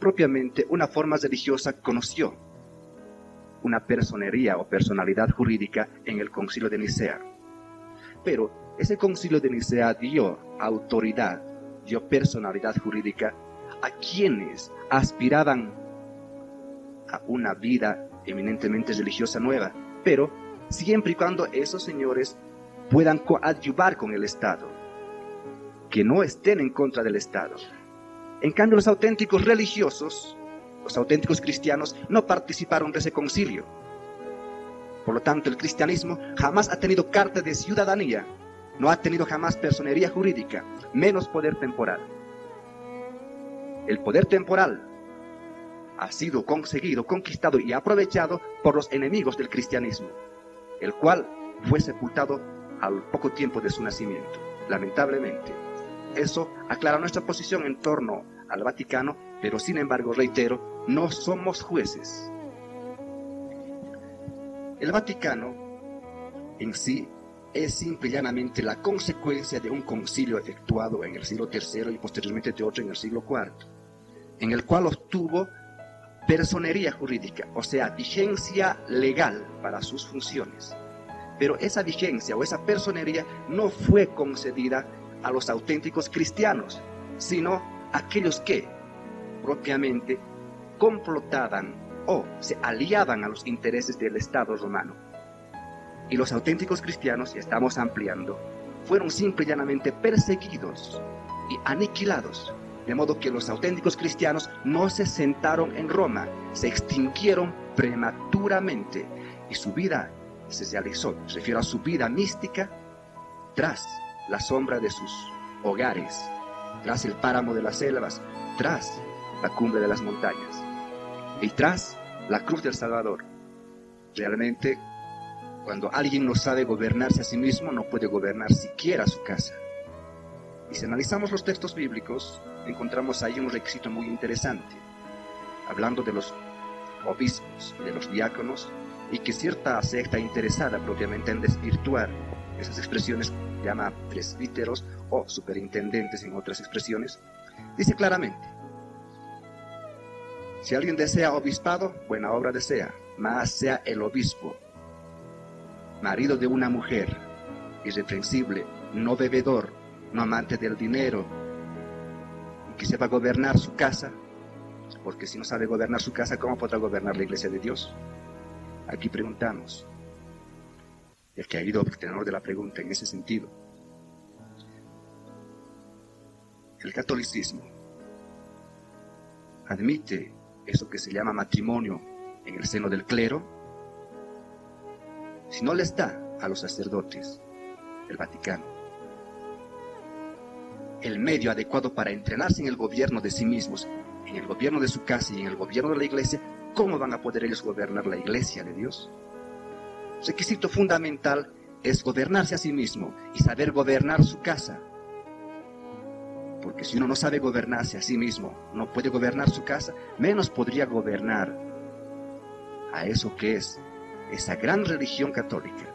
propiamente una forma religiosa conoció una personería o personalidad jurídica en el concilio de Nicea. Pero ese concilio de Nicea dio autoridad, dio personalidad jurídica a quienes aspiraban a una vida eminentemente religiosa nueva, pero siempre y cuando esos señores puedan coadyuvar con el Estado, que no estén en contra del Estado. En cambio, los auténticos religiosos, los auténticos cristianos, no participaron de ese concilio. Por lo tanto, el cristianismo jamás ha tenido carta de ciudadanía, no ha tenido jamás personería jurídica, menos poder temporal. El poder temporal ha sido conseguido, conquistado y aprovechado por los enemigos del cristianismo, el cual fue sepultado al poco tiempo de su nacimiento, lamentablemente. Eso aclara nuestra posición en torno al Vaticano, pero sin embargo, reitero, no somos jueces. El Vaticano en sí es simple y llanamente la consecuencia de un concilio efectuado en el siglo III y posteriormente de otro en el siglo IV, en el cual obtuvo personería jurídica, o sea, vigencia legal para sus funciones. Pero esa vigencia o esa personería no fue concedida a los auténticos cristianos, sino aquellos que propiamente complotaban o se aliaban a los intereses del Estado romano. Y los auténticos cristianos, y estamos ampliando, fueron simple y llanamente perseguidos y aniquilados, de modo que los auténticos cristianos no se sentaron en Roma, se extinguieron prematuramente y su vida se realizó, se refiero a su vida mística, tras la sombra de sus hogares, tras el páramo de las selvas, tras la cumbre de las montañas y tras la cruz del Salvador. Realmente, cuando alguien no sabe gobernarse a sí mismo, no puede gobernar siquiera su casa. Y si analizamos los textos bíblicos, encontramos ahí un requisito muy interesante, hablando de los obispos, de los diáconos, y que cierta secta interesada propiamente en desvirtuar esas expresiones llama presbíteros o superintendentes en otras expresiones, dice claramente, si alguien desea obispado, buena obra desea, más sea el obispo, marido de una mujer, irreprensible, no bebedor, no amante del dinero, y que sepa gobernar su casa, porque si no sabe gobernar su casa, ¿cómo podrá gobernar la iglesia de Dios? Aquí preguntamos, el que ha ido el tenor de la pregunta en ese sentido. El catolicismo admite eso que se llama matrimonio en el seno del clero, si no le está a los sacerdotes, el Vaticano, el medio adecuado para entrenarse en el gobierno de sí mismos, en el gobierno de su casa y en el gobierno de la iglesia, ¿cómo van a poder ellos gobernar la iglesia de Dios? Requisito fundamental es gobernarse a sí mismo y saber gobernar su casa. Porque si uno no sabe gobernarse a sí mismo, no puede gobernar su casa, menos podría gobernar a eso que es esa gran religión católica